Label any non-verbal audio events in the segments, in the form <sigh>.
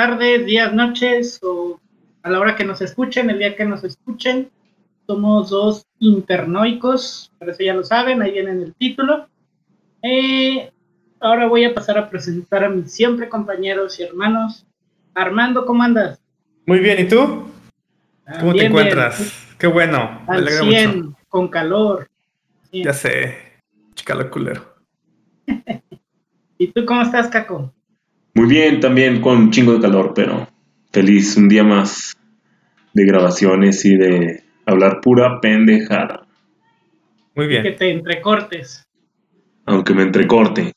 Tardes, días, noches o a la hora que nos escuchen, el día que nos escuchen. Somos dos internoicos, por eso ya lo saben, ahí viene en el título. Eh, ahora voy a pasar a presentar a mis siempre compañeros y hermanos. Armando, ¿cómo andas? Muy bien, ¿y tú? Ah, ¿Cómo te bien, encuentras? bien. Qué bueno, me Al alegra 100, mucho. con calor. Ya sé, chicalo culero. <laughs> ¿Y tú cómo estás, Caco? Muy bien, también con un chingo de calor, pero feliz. Un día más de grabaciones y de hablar pura pendejada. Muy Que bien. te entrecortes. Aunque me entrecorte.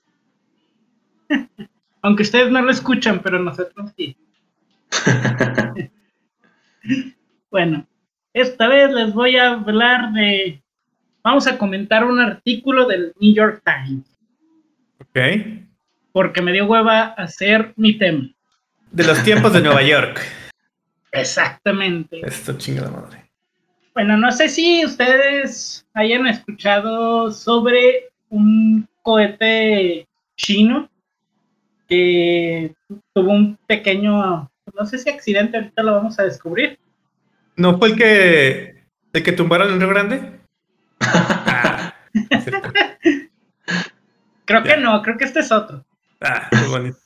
<laughs> Aunque ustedes no lo escuchan, pero nosotros sí. <laughs> bueno, esta vez les voy a hablar de... Vamos a comentar un artículo del New York Times, Ok. Porque me dio hueva hacer mi tema. De los tiempos de Nueva York. <laughs> Exactamente. Esto chinga la madre. Bueno, no sé si ustedes hayan escuchado sobre un cohete chino que tuvo un pequeño, no sé si accidente, ahorita lo vamos a descubrir. ¿No fue el que el que tumbaron en Río Grande? <laughs> Ah. Creo que no, creo que este es otro. Ah, bonito.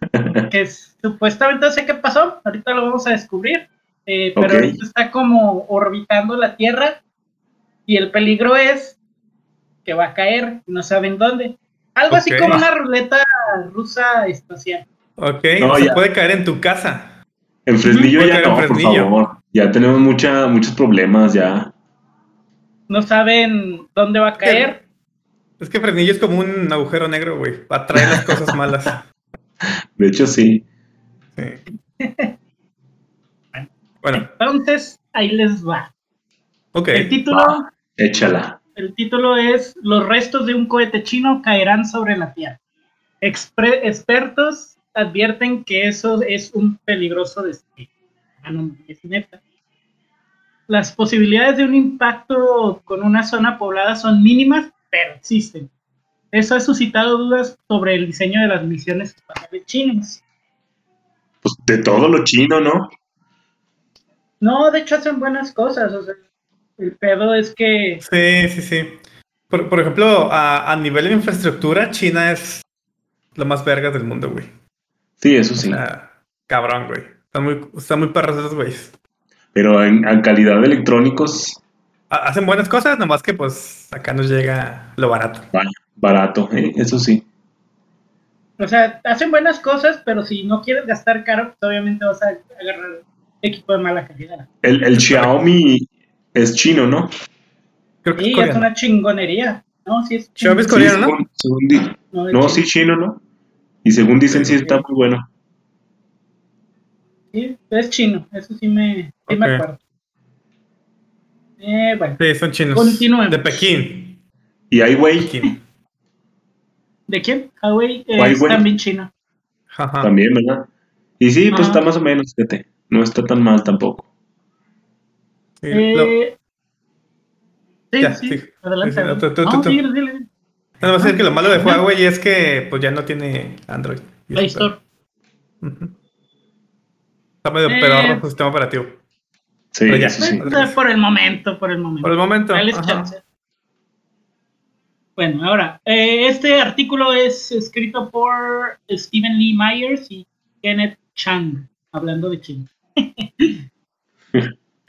<laughs> Que supuestamente no sé qué pasó, ahorita lo vamos a descubrir. eh, pero Ok. ahorita está como orbitando la Tierra y el peligro es que va a caer, no saben dónde. Algo así como una ruleta rusa espacial. Ok, No, se ya. puede caer en tu casa. En Fresnillo ya no, por Fresnillo. favor. Ya tenemos mucha, muchos problemas ya. No saben dónde va a caer. Es que Fresnillo es como un agujero negro, güey. Atrae las cosas malas. <laughs> De hecho, sí. Sí. Bueno, Entonces, ahí les va. ok. El título, Va. Échala. el título es Los restos de un cohete chino caerán sobre la Tierra. Expre- expertos advierten que eso es un peligroso destino. Ah, no, es neta. Las posibilidades de un impacto con una zona poblada son mínimas, pero existen. Eso ha suscitado dudas sobre el diseño de las misiones espaciales chinas. Pues de todo lo chino, ¿no? No, de hecho hacen buenas cosas. O sea, el pedo es que Sí, sí, sí. Por, por ejemplo, a, a nivel de infraestructura, China es lo más verga del mundo, güey. Sí, eso O sí. sea, cabrón, güey. Están muy, están muy perros esos güeyes. Pero en, en calidad de electrónicos, Hacen buenas cosas, nomás que pues acá nos llega lo barato. barato, ¿eh? <laughs> eso sí. O sea, hacen buenas cosas, pero si no quieres gastar caro, pues obviamente vas a agarrar equipo de mala calidad. El, el Xiaomi es chino, ¿no? Creo que Y es una chingonería. No, sí es Xiaomi es coreano, ¿no? según- según No, No, chino. sí, chino, ¿no? Y según dicen, sí Sí. está muy bueno. Sí, es chino, eso sí me, sí me acuerdo. Eh, bueno, Sí, son chinos. Continuemos. De Pekín. Y hay güey Pekín. ¿de quién? Es Huawei. también chino. Ajá. también, ¿verdad? Y sí, pues Ajá. está más o menos, fíjate. No está tan mal tampoco. Sí, Eh, sí, Ya, sí, sí. adelante. Tú, tú, No, tú, dile, dile. Decir que lo malo de. Huawei es que pues ya no tiene Android. Play Store. Está medio Eh. pedorro su sistema operativo. Sí, Pero ya. sí. Eh, Por el momento, por el momento. Por el momento. Bueno, ahora, eh, este artículo es escrito por Stephen Lee Myers y Kenneth Chang, hablando de China. <laughs>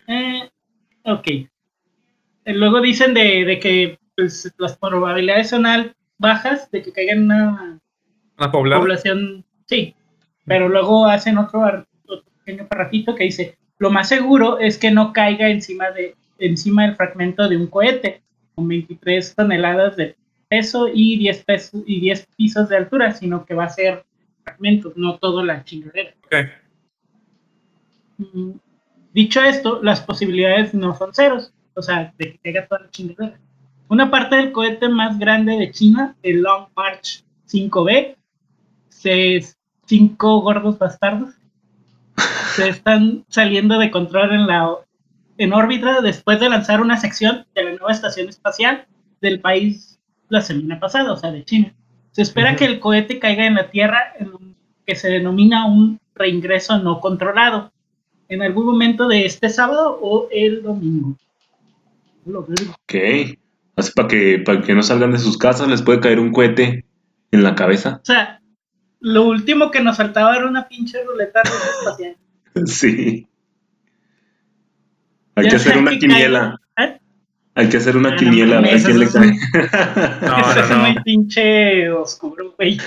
Eh, ok. Eh, luego dicen de, de que pues, las probabilidades son al- bajas de que caiga en una población, sí, pero luego hacen otro pequeño parrafito que dice, lo más seguro es que no caiga encima, de, encima del fragmento de un cohete, con 23 toneladas de peso y 10, pesos, y 10 pisos de altura, sino que va a ser fragmentos, no todo la chingadera. Ok. Mm, Dicho esto, las posibilidades no son ceros, o sea, de que caiga toda la chingadera. Una parte del cohete más grande de China, el Long March 5B, se, cinco gordos bastardos, se están saliendo de control en la en órbita después de lanzar una sección de la nueva estación espacial del país la semana pasada, o sea, de China. Se espera que el cohete caiga en la Tierra en un- que se denomina un reingreso no controlado en algún momento de este sábado o el domingo. Ok. Así para que, para que no salgan de sus casas, les puede caer un cohete en la cabeza. O sea, lo último que nos faltaba era una pinche ruleta rusa espacial. Sí. Hay Ya que hacer una que quiniela. ¿Eh? Hay que hacer una Ah, no quiniela a ver a mames, quién le eso cae. No, Eso es no, muy no. pinche oscuro, güey.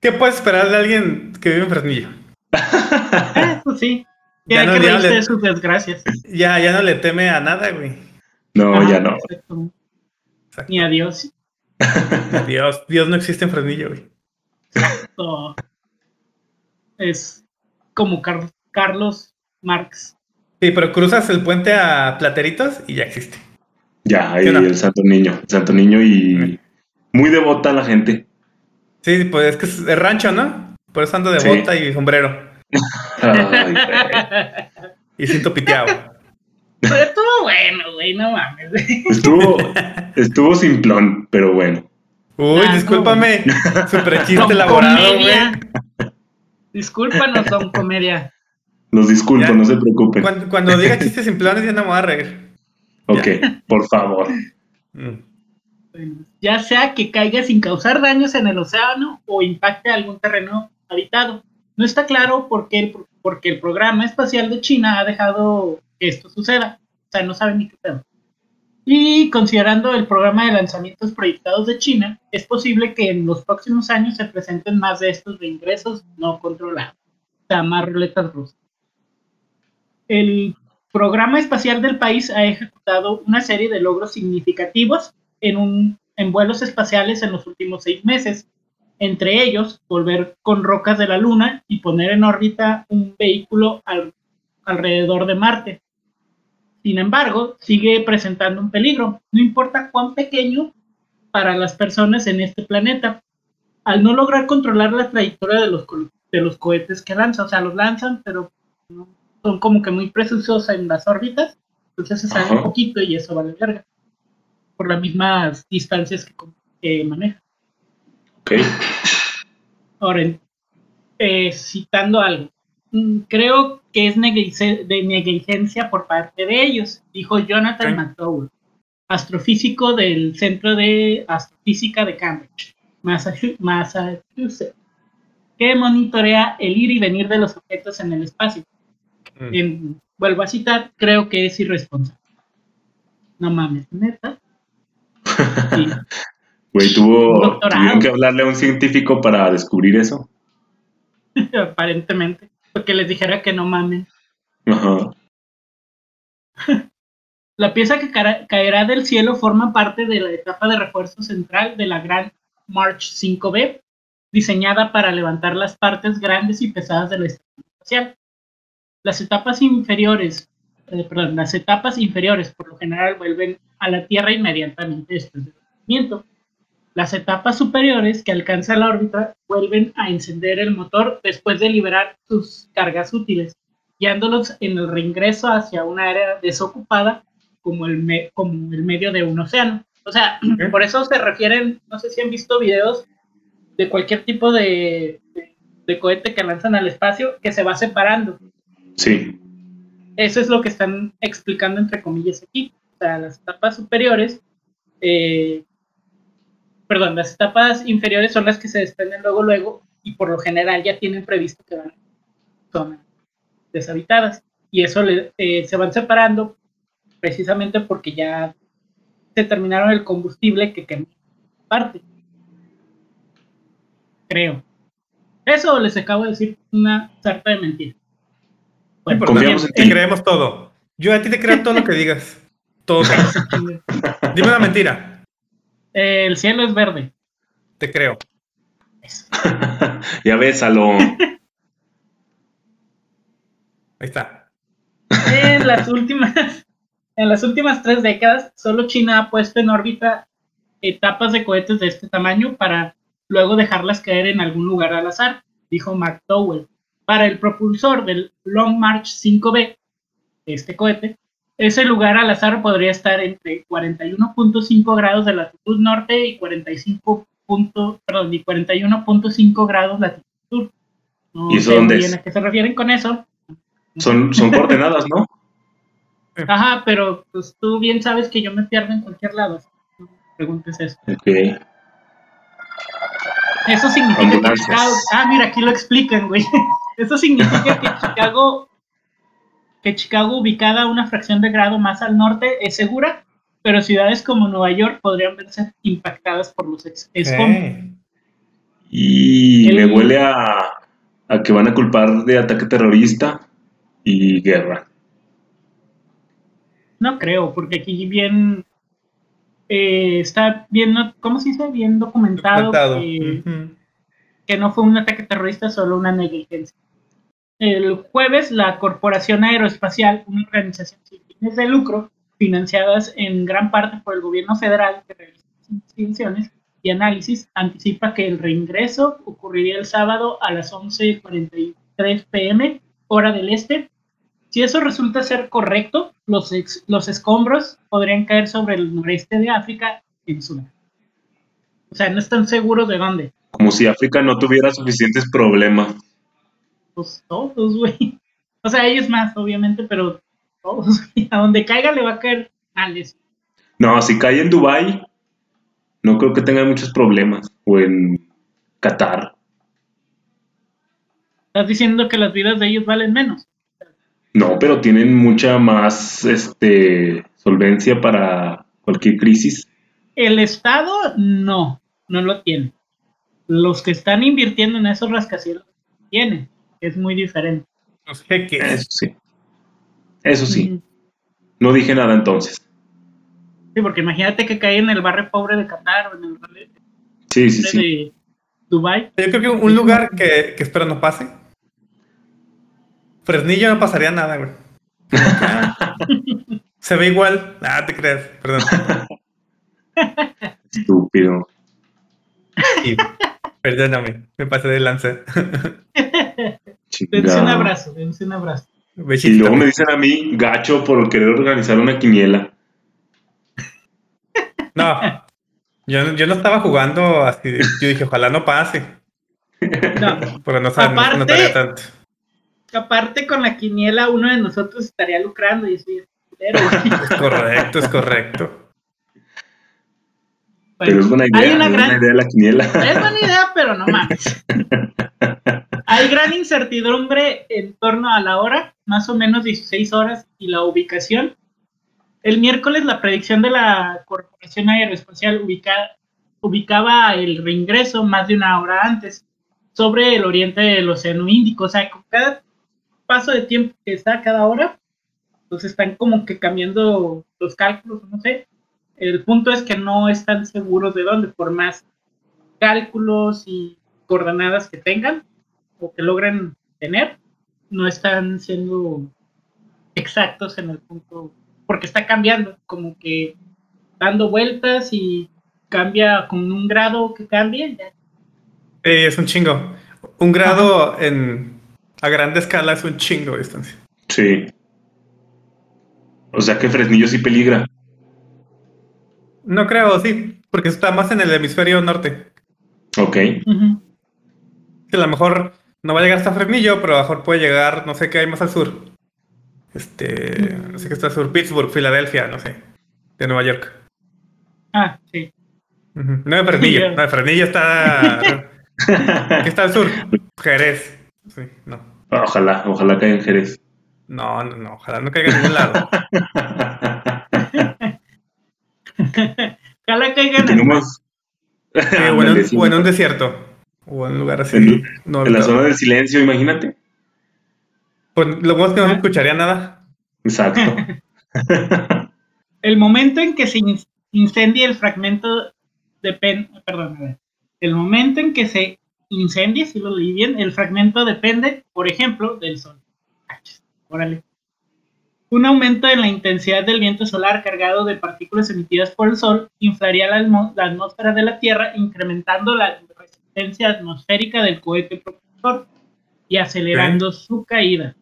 ¿Qué puedes esperar de alguien que vive en Fresnillo? Ah, pues sí. Ya Tiene no, que ya reírse le- de sus desgracias. Ya, ya no le teme a nada, güey. No, Ah, ya no. exacto. Exacto. Ni adiós. Dios, <laughs> Dios no existe en Fresnillo, güey. Es como Car- Carlos Marx. Sí, pero cruzas el puente a Plateritos y ya existe. Ya, ahí el Santo Niño. El Santo Niño y muy devota la gente. Sí, pues es que es rancho, ¿no? Por eso ando de Sí. bota y sombrero. <laughs> Ay. Y cinto piteado. Pero estuvo bueno, güey, no mames. <laughs> estuvo, estuvo simplón, pero bueno. Uy, Ah, discúlpame. <laughs> Super chiste elaborado, Comedia. güey. Discúlpanos, don Comedia. Los disculpo, Ya. no se preocupen. Cuando, cuando diga chistes simplones ya no me voy a reír. Ok, por favor. Mm. Ya sea que caiga sin causar daños en el océano o impacte algún terreno habitado. No está claro por qué el, porque el programa espacial de China ha dejado que esto suceda. O sea, no saben ni qué pedo. Y considerando el programa de lanzamientos proyectados de China, es posible que en los próximos años se presenten más de estos reingresos no controlados. O sea, más ruletas rusas. El programa espacial del país ha ejecutado una serie de logros significativos en, un, en vuelos espaciales en los últimos seis meses. Entre ellos, volver con rocas de la Luna y poner en órbita un vehículo al- alrededor de Marte. Sin embargo, sigue presentando un peligro, no importa cuán pequeño para las personas en este planeta. Al no lograr controlar la trayectoria de los, de los cohetes que lanzan, o sea, los lanzan, pero son como que muy precisos en las órbitas, entonces se sale un poquito y eso vale verga, por las mismas distancias que, maneja. Ok. Ahora, eh, citando algo, creo que es de negligencia por parte de ellos, dijo Jonathan. McDowell, astrofísico del Centro de Astrofísica de Cambridge, Massachu- Massachusetts, que monitorea el ir y venir de los objetos en el espacio. Mm. En- vuelvo a citar, creo que es irresponsable. No mames, neta. Sí. <laughs> Güey, tuvo, tuvieron que hablarle a un científico para descubrir eso. <laughs> aparentemente, porque les dijera que no mamen. Ajá. <laughs> La pieza que caerá del cielo forma parte de la etapa de refuerzo central de la Gran March 5B, diseñada para levantar las partes grandes y pesadas de la estación espacial. Las etapas inferiores, eh, perdón, las etapas inferiores por lo general vuelven a la Tierra inmediatamente después del lanzamiento. Las etapas superiores que alcanzan la órbita vuelven a encender el motor después de liberar sus cargas útiles, guiándolos en el reingreso hacia una área desocupada como el, me- como el medio de un océano. O sea, <clears throat> por eso se refieren, no sé si han visto videos de cualquier tipo de, de- de cohete que lanzan al espacio que se va separando. Sí. Eso es lo que están explicando entre comillas aquí. O sea, las etapas superiores, eh, perdón, las etapas inferiores son las que se desprenden luego, luego, y por lo general ya tienen previsto que van a zonas deshabitadas. Y eso le- eh, se van separando precisamente porque ya se terminaron el combustible que quemó parte. Creo. Eso les acabo de decir una sarta de mentiras. Bueno, Confiamos en te ti. creemos todo. Yo a ti te creo todo lo que digas. Todo. <laughs> Dime una mentira. Eh, el cielo es verde. Te creo. <laughs> ya ves, Aló. Ahí está. En las últimas, en las últimas tres décadas, solo China ha puesto en órbita etapas de cohetes de este tamaño para luego dejarlas caer en algún lugar al azar, dijo McDowell. Para el propulsor del Long March 5B, este cohete, ese lugar al azar podría estar entre 41.5 grados de latitud norte y 45 punto- perdón, y 41.5 grados latitud sur. No ¿Y eso sé dónde muy es? bien a qué se refieren con eso. Son, son coordenadas, ¿no? <laughs> Ajá, pero pues tú bien sabes que yo me pierdo en cualquier lado. así que no me preguntes eso. Ok. Eso significa que. Chicago. Ah, mira, aquí lo explican, güey. <laughs> Eso significa que <laughs> Chicago. Que Chicago, ubicada una fracción de grado más al norte, es segura, pero ciudades como Nueva York podrían verse impactadas por los escombros. Y El- me huele a, a que van a culpar de ataque terrorista y guerra. No creo, porque aquí bien. eh, está bien, ¿cómo se dice? Bien documentado, documentado. que- Ujú. que no fue un ataque terrorista, solo una negligencia. El jueves, la Corporación Aeroespacial, una organización sin fines de lucro, financiadas en gran parte por el gobierno federal, que realiza investigaciones y análisis, anticipa que el reingreso ocurriría el sábado a las 11.43 pm, hora del este. Si eso resulta ser correcto, los, ex- los escombros podrían caer sobre el noreste de África en Sudán. O sea, no están seguros de dónde. Como si África no tuviera suficientes problemas. Pues todos, güey. <laughs> O sea, ellos más, obviamente, pero todos, <laughs> güey. A donde caiga le va a caer mal eso. No, si cae en Dubai, no creo que tenga muchos problemas. O en Qatar. Estás diciendo que las vidas de ellos valen menos. No, pero tienen mucha más este, solvencia para cualquier crisis. El Estado no, no lo tiene. Los que están invirtiendo en esos rascacielos tienen. Es muy diferente. Los jeques. Eso sí. Eso sí. No dije nada entonces. Sí, porque imagínate que cae en el barrio pobre de Qatar o en el barrio Sí, sí, sí. de Dubai. Yo creo que un lugar que, que espero no pase. Fresnillo no pasaría nada, güey. <laughs> Se ve igual. Ah, te creas. Perdón. <laughs> Estúpido. Y, perdóname, me pasé de lanza. <laughs> Dense un abrazo, dense un abrazo. Y luego me dicen a mí, gacho, por querer organizar una quiniela. No, yo, no- yo no estaba jugando así. Yo dije, ojalá no pase. No, Pero no, sab- no se Aparte- notaría tanto. aparte con la quiniela uno de nosotros estaría lucrando y eso ya es correcto, es correcto. Bueno, Pero es buena idea. hay una es gran buena idea la quiniela. Es buena idea, pero no mames. <laughs> Hay gran incertidumbre en torno a la hora, más o menos 16 horas, y la ubicación. El miércoles la predicción de la Corporación Aeroespacial ubica- ubicaba el reingreso más de una hora antes sobre el oriente del Océano Índico. O sea, con cada paso de tiempo que está cada hora, pues están como que cambiando los cálculos, no sé. El punto es que no están seguros de dónde, por más cálculos y coordenadas que tengan o que logren tener, no están siendo exactos en el punto, porque está cambiando, como que dando vueltas y cambia con un grado que cambie. ya. Es un chingo. Un grado en a grande escala es un chingo de distancia. Sí. O sea que Fresnillo sí peligra. No creo, sí, porque está más en el hemisferio norte. Ok. A lo mejor no va a llegar hasta Fresnillo, pero a lo mejor puede llegar, no sé qué hay más al sur. Este, no sé qué está al sur, Pittsburgh, Filadelfia, no sé, de Nueva York. Ah, sí. No de Fresnillo, <laughs> no de Fresnillo está. <laughs> ¿Qué está al sur? Jerez. Sí, no. Ojalá, ojalá caiga en Jerez. No, no, no, ojalá no caiga en ningún lado. <laughs> Ojalá caigan en Tenemos. Sí, o, en Ándale, un, sí, o en un mejor. desierto. O en un lugar así. En- no, en la zona del silencio, imagínate. Pues lo bueno es que no se Ah. escucharía nada. Exacto. <laughs> El momento en que se in- incendie el fragmento depende, perdón, a ver. el momento en que se incendie, si lo leí bien, el fragmento depende, por ejemplo, del sol. Órale. Un aumento en la intensidad del viento solar cargado de partículas emitidas por el sol inflaría la atmósfera de la Tierra, incrementando la resistencia atmosférica del cohete propulsor y acelerando su caída.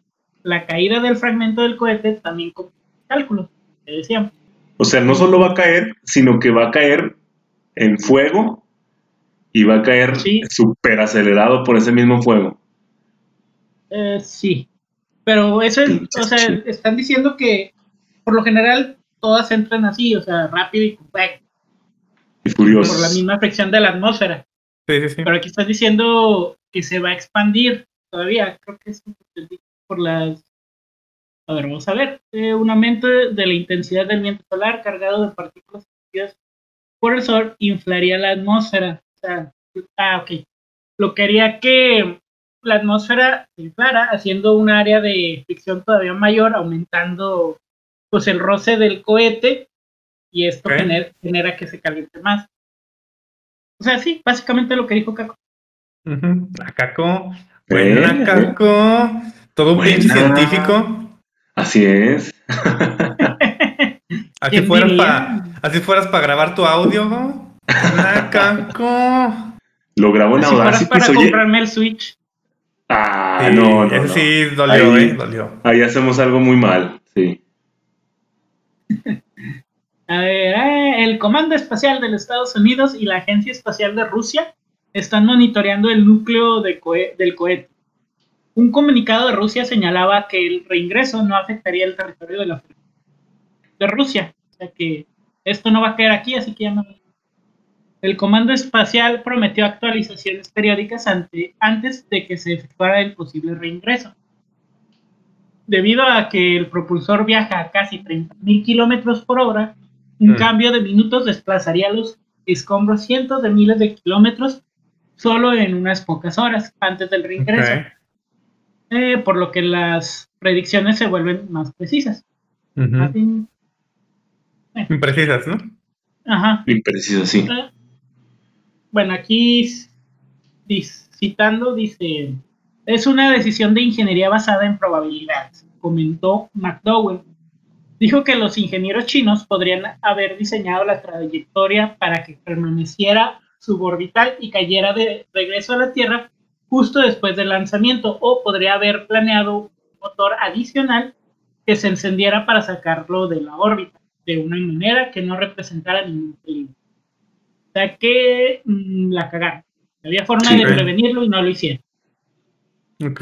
La caída del fragmento del cohete también con cálculos, que decíamos. O sea, no solo va a caer, sino que va a caer en fuego y va a caer Sí. súper acelerado por ese mismo fuego. Eh, sí. Pero eso es, o sea, están diciendo que por lo general todas entran así, o sea, rápido y compacto, Y furioso. por la misma fricción de la atmósfera. Sí, sí, sí. Pero aquí estás diciendo que se va a expandir todavía. Creo que es por las. A ver, vamos a ver. Eh, un aumento de la intensidad del viento solar cargado de partículas emitidas por el sol inflaría la atmósfera. O sea, ah, ok. Lo que haría que la atmósfera se inflara, haciendo un área de fricción todavía mayor, aumentando pues el roce del cohete y esto Ok. gener- genera que se caliente más. O sea, sí, básicamente lo que dijo Caco. Ujú. La Caco. Eh. Buena Caco. Todo un pinche Buena. científico. Así es. <laughs> Así ¿Quién fueras así fueras para grabar tu audio, ¿no? La <laughs> Caco. Lo grabo en fueras Audacity, para oye. comprarme el Switch. Ah, Sí, no, no, no. sí dolió, Ahí- eh, dolió. Ahí hacemos algo muy mal, sí. <laughs> A ver, eh, el Comando Espacial de los Estados Unidos y la Agencia Espacial de Rusia están monitoreando el núcleo del cohete. Un comunicado de Rusia señalaba que el reingreso no afectaría el territorio de, la, Rusia. O sea que esto no va a quedar aquí, así que ya no. El Comando Espacial prometió actualizaciones periódicas ante- antes de que se efectuara el posible reingreso. Debido a que el propulsor viaja a casi 30.000 kilómetros por hora, un Mm. cambio de minutos desplazaría los escombros cientos de miles de kilómetros solo en unas pocas horas antes del reingreso. Eh, por lo que las predicciones se vuelven más precisas. Así- Imprecisas, ¿no? Ajá. Impreciso, sí. Eh, Bueno, aquí citando dice, es una decisión de ingeniería basada en probabilidades, comentó McDowell. Dijo que los ingenieros chinos podrían haber diseñado la trayectoria para que permaneciera suborbital y cayera de regreso a la Tierra justo después del lanzamiento, o podría haber planeado un motor adicional que se encendiera para sacarlo de la órbita, de una manera que no representara ningún peligro. O sea que mm, la cagaron. Había forma de prevenirlo y no lo hicieron. Ok.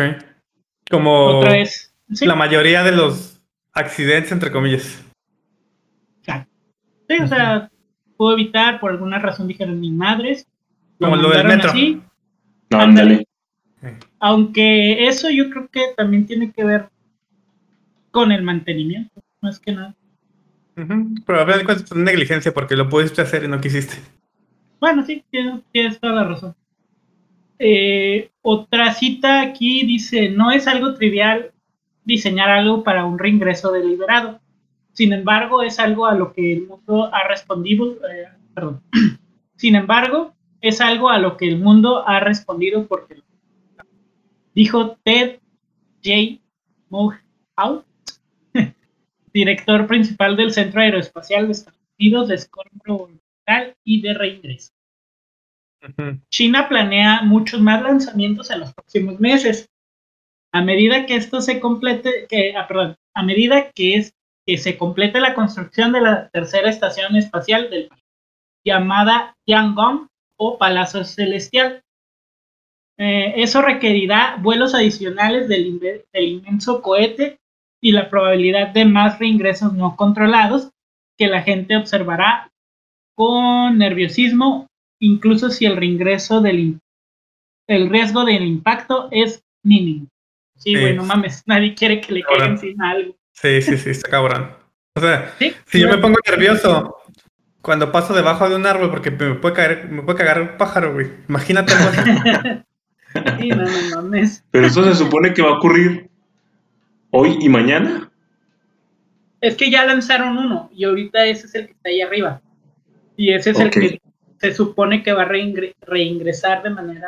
Como Otra vez. Sí, la mayoría de los accidentes, entre comillas. exacto. Sí, o sea, pudo evitar, por alguna razón dijeron ni madres. Como lo del metro. así, No, ándale. aunque eso yo creo que también tiene que ver con el mantenimiento, más que nada. Ujú. Pero a ver, de cuentas es negligencia porque lo pudiste hacer y no quisiste. Bueno, sí, tienes, tienes toda la razón. Eh, otra cita aquí dice, no es algo trivial diseñar algo para un reingreso deliberado. Sin embargo, es algo a lo que el mundo ha respondido, eh, perdón. <clears throat> Sin embargo, es algo a lo que el mundo ha respondido porque dijo Ted J. Mohout, <laughs> director principal del Centro Aeroespacial de Estados Unidos de escombro y de reingreso. China planea muchos más lanzamientos en los próximos meses. A medida que esto se complete, que, ah, perdón, a medida que, es, que se complete la construcción de la tercera estación espacial del país, llamada Tiangong o Palacio Celestial. Eh, eso requerirá vuelos adicionales del, del inmenso cohete y la probabilidad de más reingresos no controlados que la gente observará con nerviosismo incluso si el reingreso del el riesgo del impacto es mínimo. Sí, Sí. güey, no mames, <laughs> nadie quiere que le caiga encima algo. Sí, sí, sí, está cabrón. O sea, Sí, si yo me pongo nervioso cuando paso debajo de un árbol porque me puede caer, me puede cagar un pájaro, güey. Imagínate algo <laughs> así. Sí, no, no mames. Pero eso se supone que va a ocurrir hoy y mañana. Es que ya lanzaron uno y ahorita ese es el que está ahí arriba. Y ese es el que se supone que va a reingre- reingresar de manera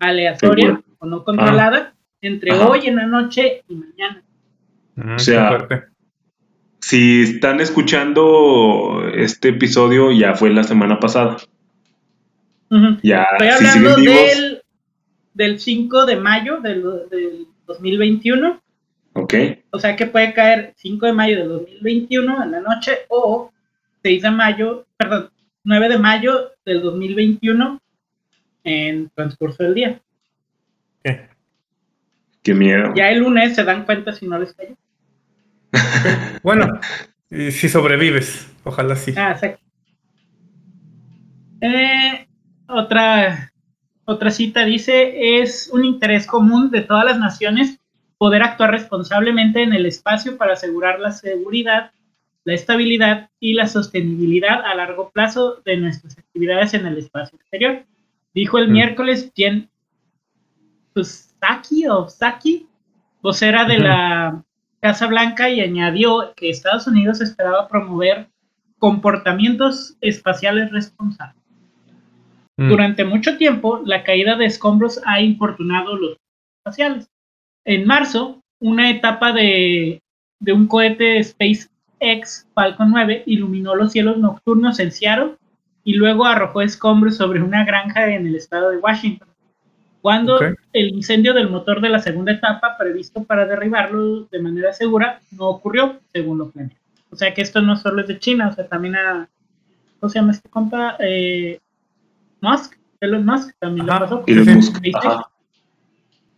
aleatoria Seguro. o no controlada entre Ajá. hoy en la noche y mañana. Mm, O sea. Si están escuchando este episodio, ya fue la semana pasada. Ya, Estoy si hablando vivos, del, del 5 de mayo del, del 2021. ok. O sea que puede caer 5 de mayo del 2021 en la noche o 6 de mayo, perdón, 9 de mayo del 2021 en transcurso del día. ¿Qué? Qué miedo. Ya el lunes se dan cuenta si no les cayó. <laughs> Bueno, y si sobrevives, ojalá sí. Ah, exacto. Eh, otra, otra cita dice, es un interés común de todas las naciones poder actuar responsablemente en el espacio para asegurar la seguridad, la estabilidad y la sostenibilidad a largo plazo de nuestras actividades en el espacio exterior. Dijo el Mm. miércoles Jen Psaki o Psaki, vocera de Ujú. la Casa Blanca, y añadió que Estados Unidos esperaba promover comportamientos espaciales responsables. Mm. Durante mucho tiempo, la caída de escombros ha importunado los espaciales. En marzo, una etapa de, de un cohete SpaceX Falcon 9 iluminó los cielos nocturnos en Seattle y luego arrojó escombros sobre una granja en el estado de Washington. Cuando el incendio del motor de la segunda etapa, previsto para derribarlo de manera segura, no ocurrió, según lo planeado. O sea que esto no solo es de China, o sea, también a. ¿Cómo se llama este compa? Eh, Musk, Elon Musk también Ajá. le pasó.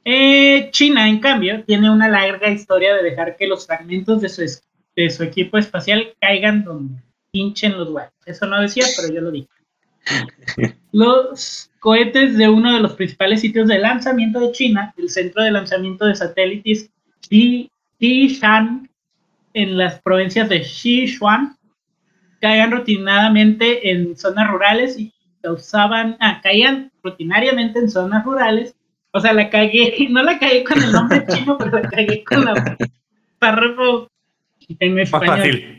Eh, China, en cambio, tiene una larga historia de dejar que los fragmentos de su, es- de su equipo espacial caigan donde pinchen los huevos. Eso no decía, pero yo lo dije. Los cohetes de uno de los principales sitios de lanzamiento de China, el centro de lanzamiento de satélites Xishan, en las provincias de Sichuan, caían rutinadamente en zonas rurales y causaban, ah, caían rutinariamente en zonas rurales. O sea, la cagué, <laughs> no la cagué con el nombre chino, pero la cagué con la <laughs> párrafo en Más español. fácil.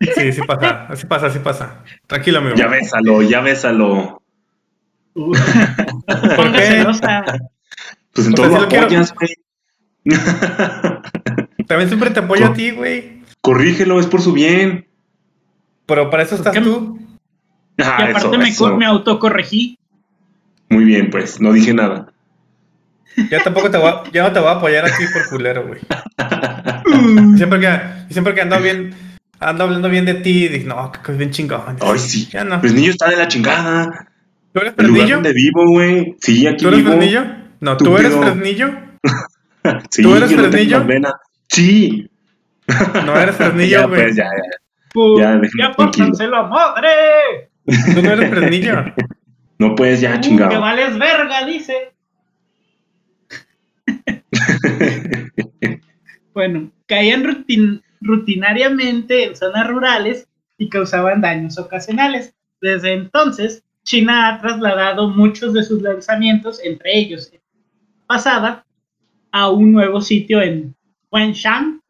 Sí, sí pasa, así pasa, así pasa. Tranquilo, amigo. Ya bésalo, ya bésalo. No <laughs> pongas qué? celosa. Pues en O todo sea, lo apoyas, güey. <laughs> También siempre te apoyo a ti, güey. Corrígelo, es por su bien. Pero para eso estás tú. Ah, Y aparte eso, me, eso. me autocorregí. Muy bien, pues, no dije nada. Ya tampoco te voy a, ya no te voy a apoyar a ti por culero, güey. <laughs> Siempre que, siempre que ando bien, ando hablando bien de ti, dije, no, que es bien chingón. Ay, sí. <laughs> Ya no. Pues niño está de la chingada. ¿Tú eres El lugar Fresnillo? donde vivo, güey. Sí, aquí ¿Tú eres vivo. Fresnillo? No, ¿tú eres. Fresnillo? <laughs> Sí, ¿Tú eres no Fresnillo? vena. Sí. No eres Fresnillo, <laughs> ya, güey. pues, ya, ya. Pu- Ya, ya, la madre. Tú no eres Fresnillo. No puedes ya, Uh, que chingado. vales verga, dice. bueno, caían rutin- rutinariamente en zonas rurales y causaban daños ocasionales. Desde entonces, China ha trasladado muchos de sus lanzamientos, entre ellos pasada, a un nuevo sitio en Huangshan,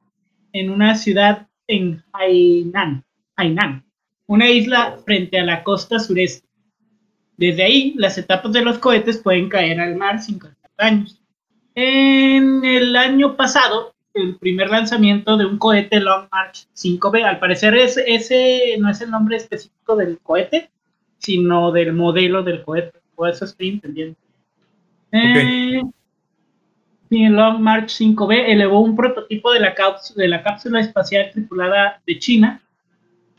en una ciudad en Hainan, Hainan, una isla frente a la costa sureste. Desde ahí, las etapas de los cohetes pueden caer al mar sin causar daños. En el año pasado, el primer lanzamiento de un cohete Long March 5B, al parecer es- ese no es el nombre específico del cohete, sino del modelo del cohete, o eso estoy entendiendo. Eh, sí, el Long March 5B elevó un prototipo de la, cápsula, de la cápsula espacial tripulada de China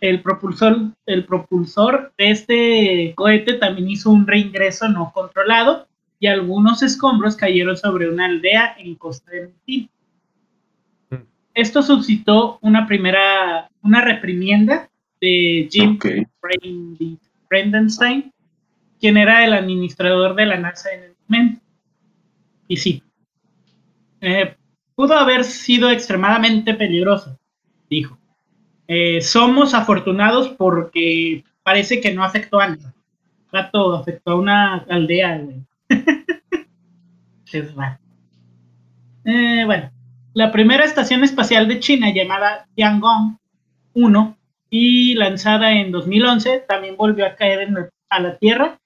el propulsor, el propulsor de este cohete también hizo un reingreso no controlado y algunos escombros cayeron sobre una aldea en Costa de Marfil. Esto suscitó una primera, una reprimienda de Jim Ok. Brand- Brandenstein, quien era el administrador de la NASA en el momento. Y sí, eh, pudo haber sido extremadamente peligroso, dijo. Eh, somos afortunados porque parece que no afectó a nada. Rato afectó a una aldea, güey. <laughs> es raro. Eh, bueno, la primera estación espacial de China llamada Tiangong 1 y lanzada en 2011 también volvió a caer en a la Tierra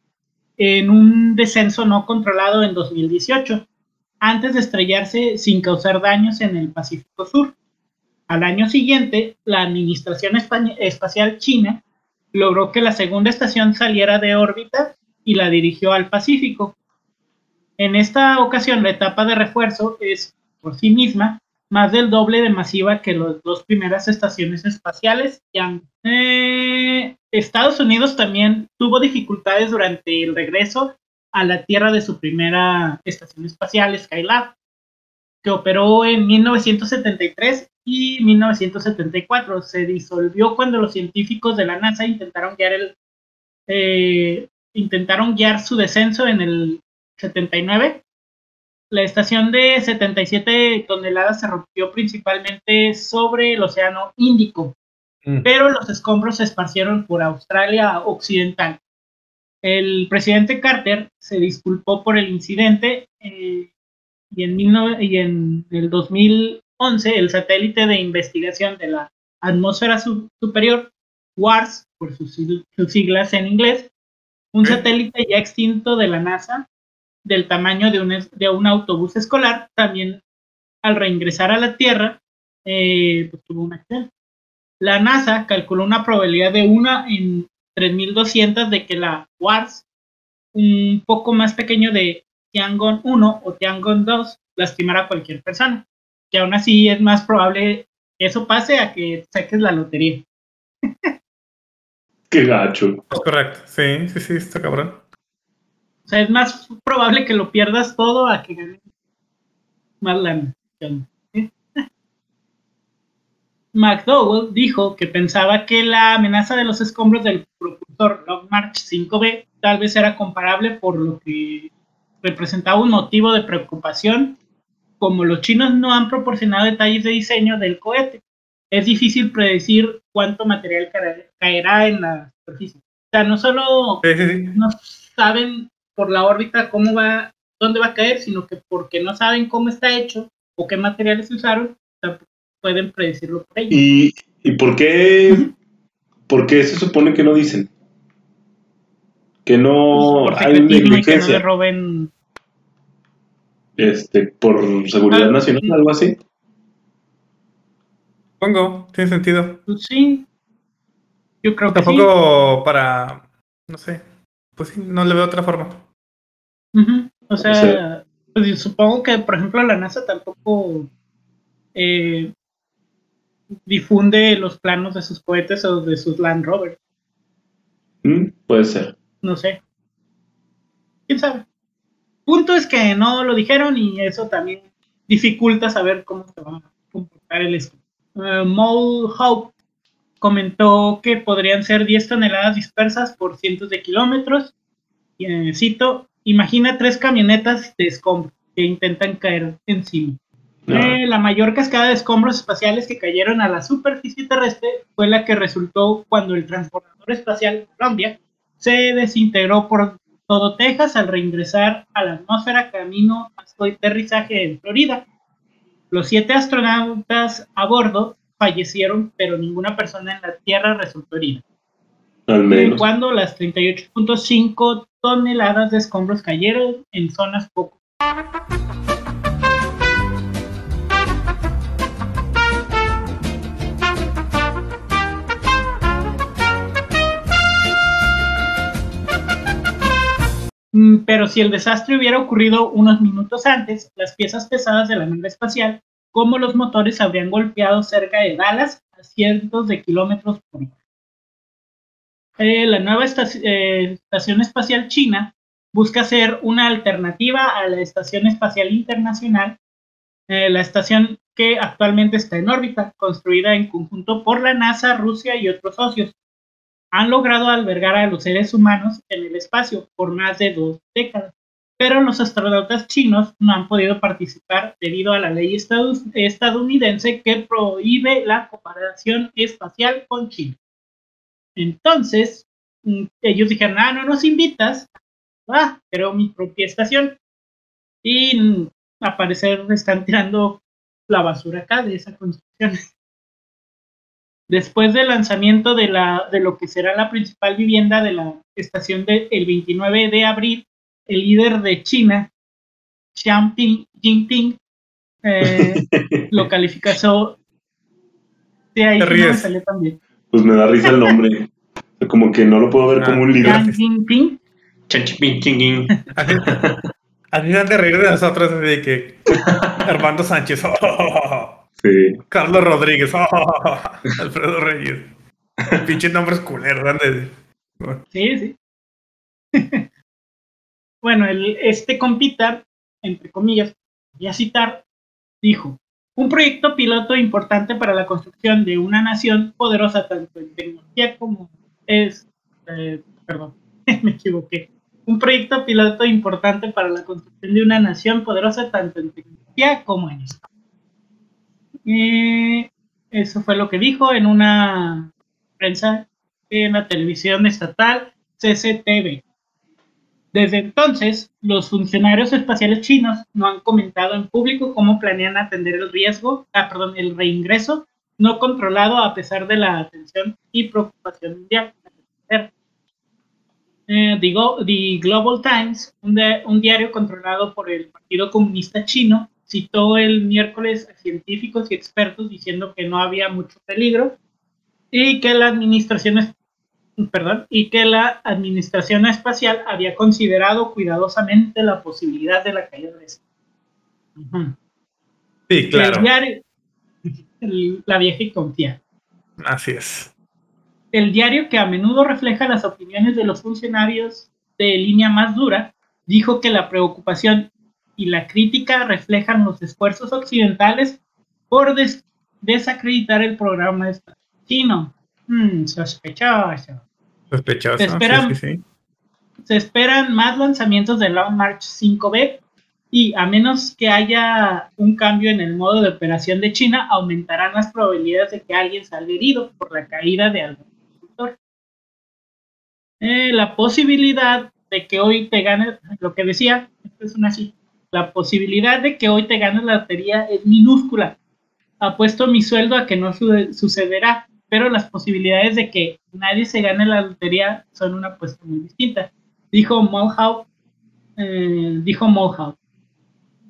en un descenso no controlado en 2018, antes de estrellarse sin causar daños en el Pacífico Sur. Al año siguiente, la Administración Espacial China logró que la segunda estación saliera de órbita y la dirigió al Pacífico. En esta ocasión, la etapa de refuerzo es, por sí misma, más del doble de masiva que las dos primeras estaciones espaciales. Eh, Estados Unidos también tuvo dificultades durante el regreso a la Tierra de su primera estación espacial, Skylab. que operó en 1973 y 1974. Se disolvió cuando los científicos de la NASA intentaron guiar el eh, intentaron guiar su descenso en el 79. La estación de 77 toneladas se rompió principalmente sobre el Océano Índico, mm. pero los escombros se esparcieron por Australia Occidental. El presidente Carter se disculpó por el incidente eh, y, en y en el 2011 el satélite de investigación de la atmósfera superior, WARS, por sus, siglas en inglés, un satélite ya extinto de la NASA, del tamaño de un, de un autobús escolar, también al reingresar a la Tierra, eh, pues, tuvo un accidente. La NASA calculó una probabilidad de una en 3200 de que la WARS, un poco más pequeño de Tiangong 1 o Tiangong 2, lastimara a cualquier persona. Que aún así es más probable que eso pase a que saques la lotería. Qué gacho. Es correcto, sí, sí, sí, está cabrón. O sea, es más probable que lo pierdas todo a que ganes más lana. <laughs> McDowell dijo que pensaba que la amenaza de los escombros del propulsor Long March 5B tal vez era comparable por lo que representaba un motivo de preocupación, como los chinos no han proporcionado detalles de diseño del cohete. Es difícil predecir cuánto material caerá en la superficie. O sea, no solo no saben por la órbita cómo va, dónde va a caer, sino que porque no saben cómo está hecho o qué materiales se usaron, pueden predecirlo por ellos. ¿Y, y por, qué, por qué se supone que no dicen? Que no pues hay negligencia. Que no roben. Este, por seguridad ah, nacional, algo así. Supongo, tiene sentido. Pues sí. Yo creo que Tampoco para. No sé. Pues sí, no le veo otra forma. O sea, pues supongo que, por ejemplo, la NASA tampoco eh, difunde los planos de sus cohetes o de sus Land Rovers. Mm, puede ser. No sé. ¿Quién sabe? Punto es que no lo dijeron y eso también dificulta saber cómo se va a comportar el esto. Uh, Hope comentó que podrían ser 10 toneladas dispersas por cientos de kilómetros. Y, eh, cito, imagina tres camionetas de escombros que intentan caer encima. Eh, la mayor cascada de escombros espaciales que cayeron a la superficie terrestre fue la que resultó cuando el transportador espacial Columbia se desintegró por todo Texas al reingresar a la atmósfera camino a su aterrizaje en Florida. Los siete astronautas a bordo fallecieron, pero ninguna persona en la Tierra resultó herida. Al menos. Cuando las 38.5 toneladas de escombros cayeron en zonas poco Mm, pero si el desastre hubiera ocurrido unos minutos antes, las piezas pesadas de la nave espacial, como los motores, habrían golpeado cerca de Dallas a cientos de kilómetros por hora. Eh, la nueva eh, estación espacial china busca ser una alternativa a la Estación Espacial Internacional, eh, la estación que actualmente está en órbita, construida en conjunto por la NASA, Rusia y otros socios han logrado albergar a los seres humanos en el espacio por más de dos décadas, pero los astronautas chinos no han podido participar debido a la ley estadounidense que prohíbe la cooperación espacial con China. Entonces, mm, ellos dijeron, ah, no nos invitas, ah, creo mi propia estación. Y mm, a parecer están tirando la basura acá de esa construcción. <laughs> Después del lanzamiento de, la, de lo que será la principal vivienda de la estación del 29 de abril, el líder de China, Xi Jinping, eh, <laughs> lo calificó. De ahí me salió también. Pues me da risa el nombre. <laughs> Como que no lo puedo ver como un líder. <laughs> Así dan de reír de nosotros, de que Armando Sánchez. <laughs> Sí. Carlos Rodríguez. Alfredo Reyes. Pinche nombres culeros, grandes. Sí, sí. bueno, el, este compita, entre comillas, voy a citar, dijo, un proyecto piloto importante para la construcción de una nación poderosa tanto en tecnología como es, eh, perdón, <laughs> me equivoqué, un proyecto piloto importante para la construcción de una nación poderosa tanto en tecnología como en Estado. Eh, eso fue lo que dijo en una prensa en la televisión estatal CCTV. Desde entonces, los funcionarios espaciales chinos no han comentado en público cómo planean atender el riesgo, ah, perdón, el reingreso no controlado a pesar de la atención y preocupación mundial. Eh, The Global Times, un, un diario controlado por el Partido Comunista Chino, citó el miércoles a científicos y expertos diciendo que no había mucho peligro y que la administración perdón, y que la administración espacial había considerado cuidadosamente la posibilidad de la caída de este. Sí, claro. la vieja y confiable. Así es. El diario que a menudo refleja las opiniones de los funcionarios de línea más dura, dijo que la preocupación y la crítica reflejan los esfuerzos occidentales por desacreditar el programa chino. Hmm, sospechoso. Sospechoso. Se esperan, se esperan más lanzamientos de Long March 5B y a menos que haya un cambio en el modo de operación de China, aumentarán las probabilidades de que alguien salga herido por la caída de algún constructor. Eh, la posibilidad de que hoy te ganes, lo que decía, esto es una cita, la posibilidad de que hoy te ganes la lotería es minúscula. Apuesto mi sueldo a que no sucederá, pero las posibilidades de que nadie se gane la lotería son una apuesta muy distinta. Dijo Mulhouse, eh, dijo Mulhouse.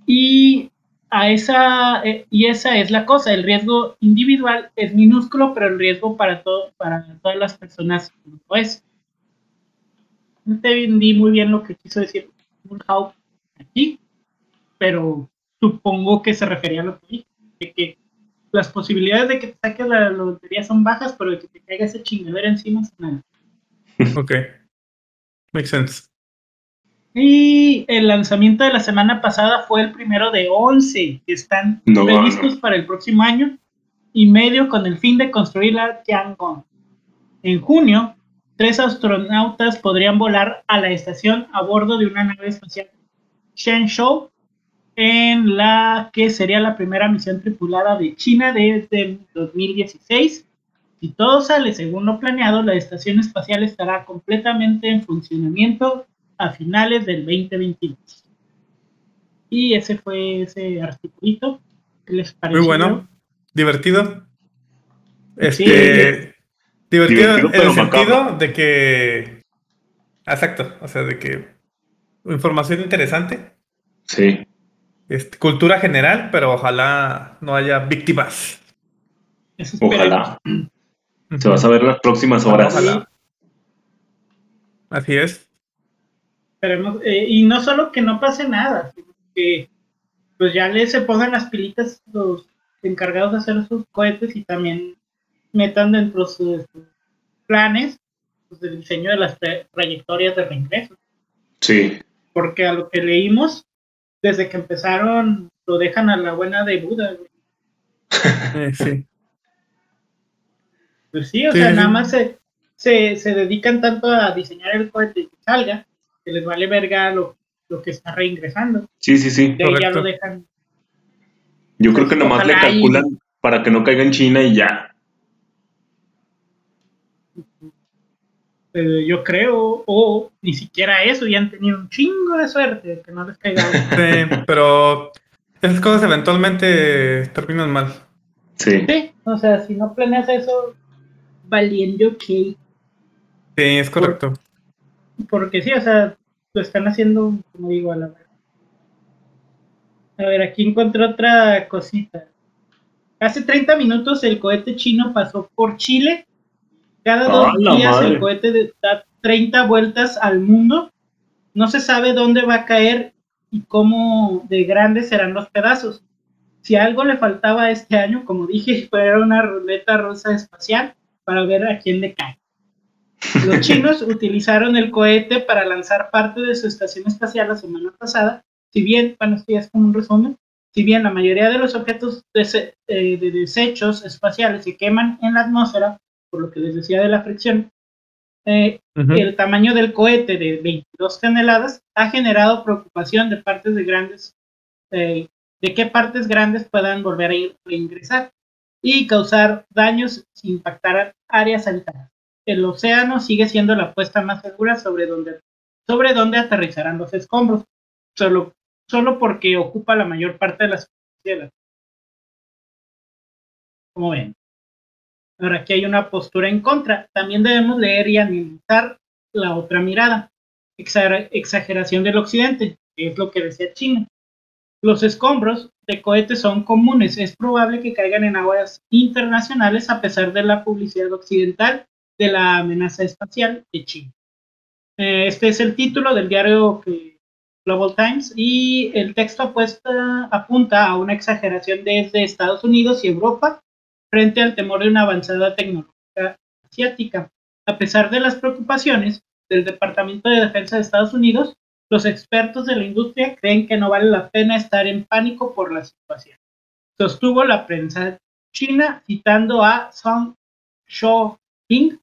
Y a esa eh, y esa es la cosa, el riesgo individual es minúsculo, pero el riesgo para todo para todas las personas no es. No entendí muy bien lo que quiso decir Mulhouse aquí, pero supongo que se refería a lo que dije, de que las posibilidades de que te saques la lotería son bajas, pero de que te caiga ese chingadera encima es nada. Ok. Makes sense. Y el lanzamiento de la semana pasada fue el primero de 11 que están previstos para el próximo año y medio con el fin de construir la Tiangong. En junio, tres astronautas podrían volar a la estación a bordo de una nave espacial Shenzhou en la que sería la primera misión tripulada de China desde 2016. Si todo sale según lo planeado, la estación espacial estará completamente en funcionamiento a finales del 2022. Y ese fue ese articulito. ¿Qué les pareció? Muy bueno, divertido. Este, divertido, en el sentido de que. Exacto, o sea, de que información interesante. Sí. Este, cultura general, pero ojalá no haya víctimas. Ojalá. Se va a saber las próximas horas. Así es. Eh, y no solo que no pase nada, sino que pues ya le se pongan las pilitas los encargados de hacer sus cohetes y también metan dentro sus, sus planes pues, el diseño de las trayectorias de reingreso. Sí. Porque a lo que leímos, desde que empezaron lo dejan a la buena de Buda. <laughs> Eh, sí. Pues sí, o sea, nada más se, se, dedican tanto a diseñar el cohete que salga, que les vale verga lo, lo que está reingresando. Sí, sí, sí. De ahí ya lo dejan. Yo creo que nomás le calculan para que no caiga en China y ya. Yo creo, o ni siquiera eso, y han tenido un chingo de suerte que no les caiga. Sí, pero esas cosas eventualmente terminan mal. Sí. Sí, o sea, si no planeas eso, valiendo que. Sí, es correcto. porque sí, o sea, lo están haciendo, como digo, a la verdad. A ver, aquí encontré otra cosita. Hace 30 minutos el cohete chino pasó por Chile cada dos días el cohete da 30 vueltas al mundo. No se sabe dónde va a caer y cómo de grandes serán los pedazos. Si algo le faltaba este año, como dije, <laughs> fue una ruleta rusa espacial para ver a quién le cae. Los <laughs> chinos utilizaron el cohete para lanzar parte de su estación espacial la semana pasada. Si bien, bueno, esto ya es como un resumen, Si bien la mayoría de los objetos de, eh, de desechos espaciales se queman en la atmósfera, por lo que les decía de la fricción, eh, el tamaño del cohete de 22 toneladas ha generado preocupación de partes de grandes, eh, de qué partes grandes puedan volver a, ingresar y causar daños sin impactar áreas sanitarias. El océano sigue siendo la apuesta más segura sobre donde, sobre donde aterrizarán los escombros, solo, solo porque ocupa la mayor parte de las superficie Como ven. Ahora aquí hay una postura en contra. También debemos leer y analizar la otra mirada. Exageración del occidente, que es lo que decía China. Los escombros de cohetes son comunes. Es probable que caigan en aguas internacionales a pesar de la publicidad occidental de la amenaza espacial de China. Eh, este es el título del diario Global Times y el texto apuesta, apunta a una exageración desde Estados Unidos y Europa frente al temor de una avanzada tecnología asiática. A pesar de las preocupaciones del Departamento de Defensa de Estados Unidos, los expertos de la industria creen que no vale la pena estar en pánico por la situación. Sostuvo la prensa china citando a Song Shou-Ping,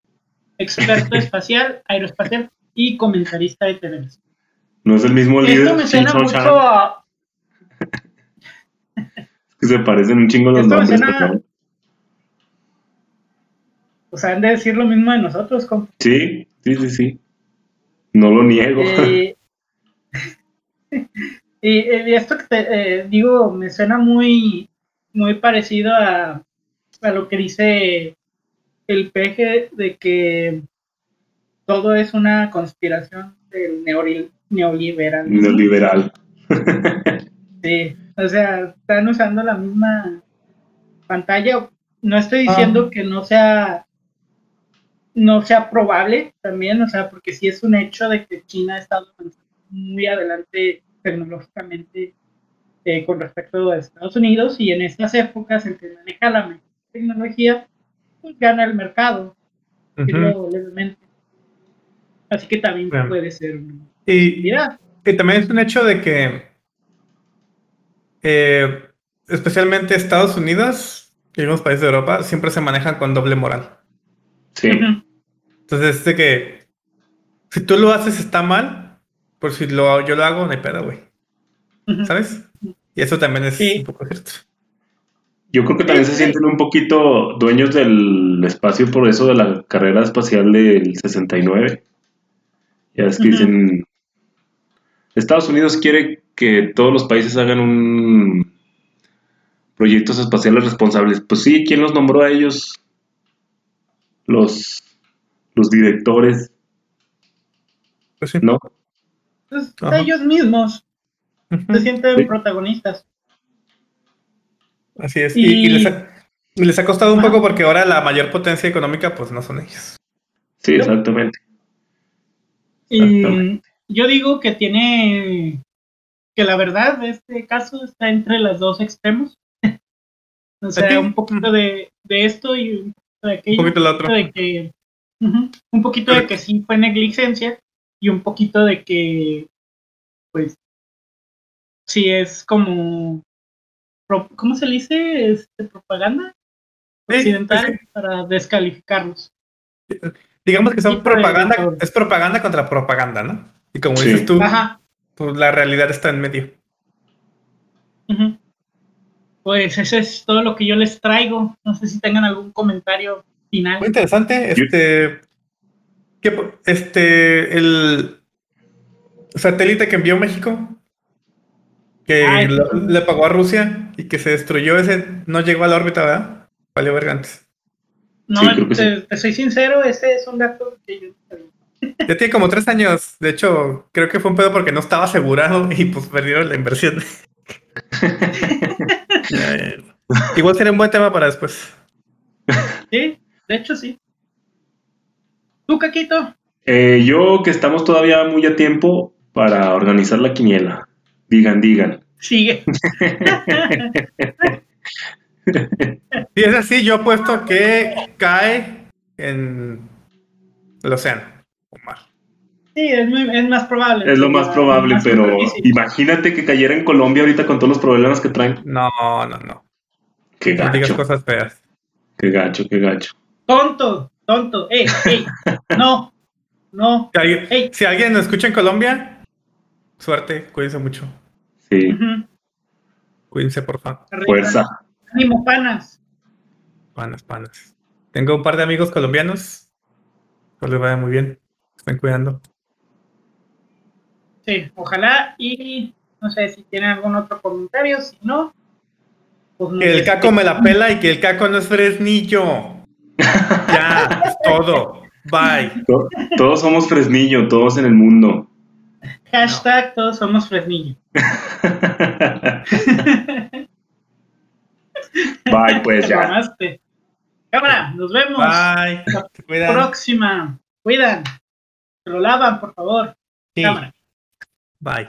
experto <laughs> espacial, aeroespacial y comentarista de televisión. No es el mismo líder. Esto me suena mucho a... <laughs> que se parecen un chingo los nombres. O sea, han de decir lo mismo de nosotros. Sí, sí, sí, sí. No lo niego. <laughs> Eh, y, esto que te eh, digo me suena muy, muy parecido a, a lo que dice el peje de que todo es una conspiración del neoliberal. Neoliberal. <laughs> sí, o sea, están usando la misma pantalla. No estoy diciendo ah. que no sea no sea probable también, o sea, porque sí es un hecho de que China ha estado muy adelante tecnológicamente eh, con respecto a Estados Unidos y en estas épocas el que maneja la tecnología pues, gana el mercado, levemente. Así que también puede ser y, y, también es un hecho de que eh, especialmente Estados Unidos y algunos países de Europa siempre se manejan con doble moral. Sí. Entonces, de que si tú lo haces está mal, por si lo, yo lo hago, no hay pedo, güey. ¿Sabes? Y eso también es un poco cierto. Yo creo que también se sienten un poquito dueños del espacio por eso de la carrera espacial del 69. Ya es que dicen, Estados Unidos quiere que todos los países hagan un proyectos espaciales responsables. Pues sí, ¿quién los nombró a ellos? Los los directores. Pues sí. ¿No? Pues ellos mismos se sienten protagonistas. Así es. Y, les, ha, costado un poco porque ahora la mayor potencia económica, pues no son ellos. Sí, exactamente. Y yo digo que tiene que la verdad, este caso está entre los dos extremos. <laughs> o sea, un poquito de, de esto y un poquito de aquello. Un poquito de otro. De que un poquito de que sí fue negligencia y un poquito de que, pues, sí es como, ¿cómo se le dice? Este, propaganda occidental para descalificarlos. Digamos que son propaganda, es propaganda contra propaganda, ¿no? Y como dices tú, pues la realidad está en medio. Pues eso es todo lo que yo les traigo. No sé si tengan algún comentario muy interesante. Este, este, el satélite que envió México, que le pagó a Rusia y que se destruyó, ese no llegó a la órbita, ¿verdad? Valió verga antes. No, te, soy sincero, ese es un dato que yo ya tiene como tres años. De hecho, creo que fue un pedo porque no estaba asegurado y pues perdieron la inversión. <laughs> <laughs> Igual sería un buen tema para después. Sí, de hecho, sí. ¿Tú, Caquito? Eh, yo que estamos todavía muy a tiempo para organizar la quiniela. Digan, digan. Sigue. <laughs> Si es así, yo apuesto que cae en el océano o mar. Sí, es, muy- es más probable. Es lo más probable, Más pero superficie. imagínate que cayera en Colombia ahorita con todos los problemas que traen. No, no, no. Qué No digas gacho, cosas feas. qué gacho, qué gacho. Tonto, tonto. Ey, ey. No, no. Si alguien, Ey. si alguien nos escucha en Colombia, suerte, cuídense mucho. Sí. Cuídense, por favor. Fuerza. Ánimo, panas. Panas, panas. Tengo un par de amigos colombianos. Que les vaya muy bien. Estén cuidando. Sí, ojalá y no sé si tienen algún otro comentario, si no, pues nos Que el caco me la pela y que el caco no es fresnillo. <laughs> Ya, todo. Bye. To- Todos somos Fresnillo, todos en el mundo. Hashtag todos somos Fresnillo. <laughs> Bye, pues Te ya. mamaste. Cámara, nos vemos. Bye. Cuidan. Próxima. Cuidan. Se lo lavan, por favor. Sí. Cámara. Bye.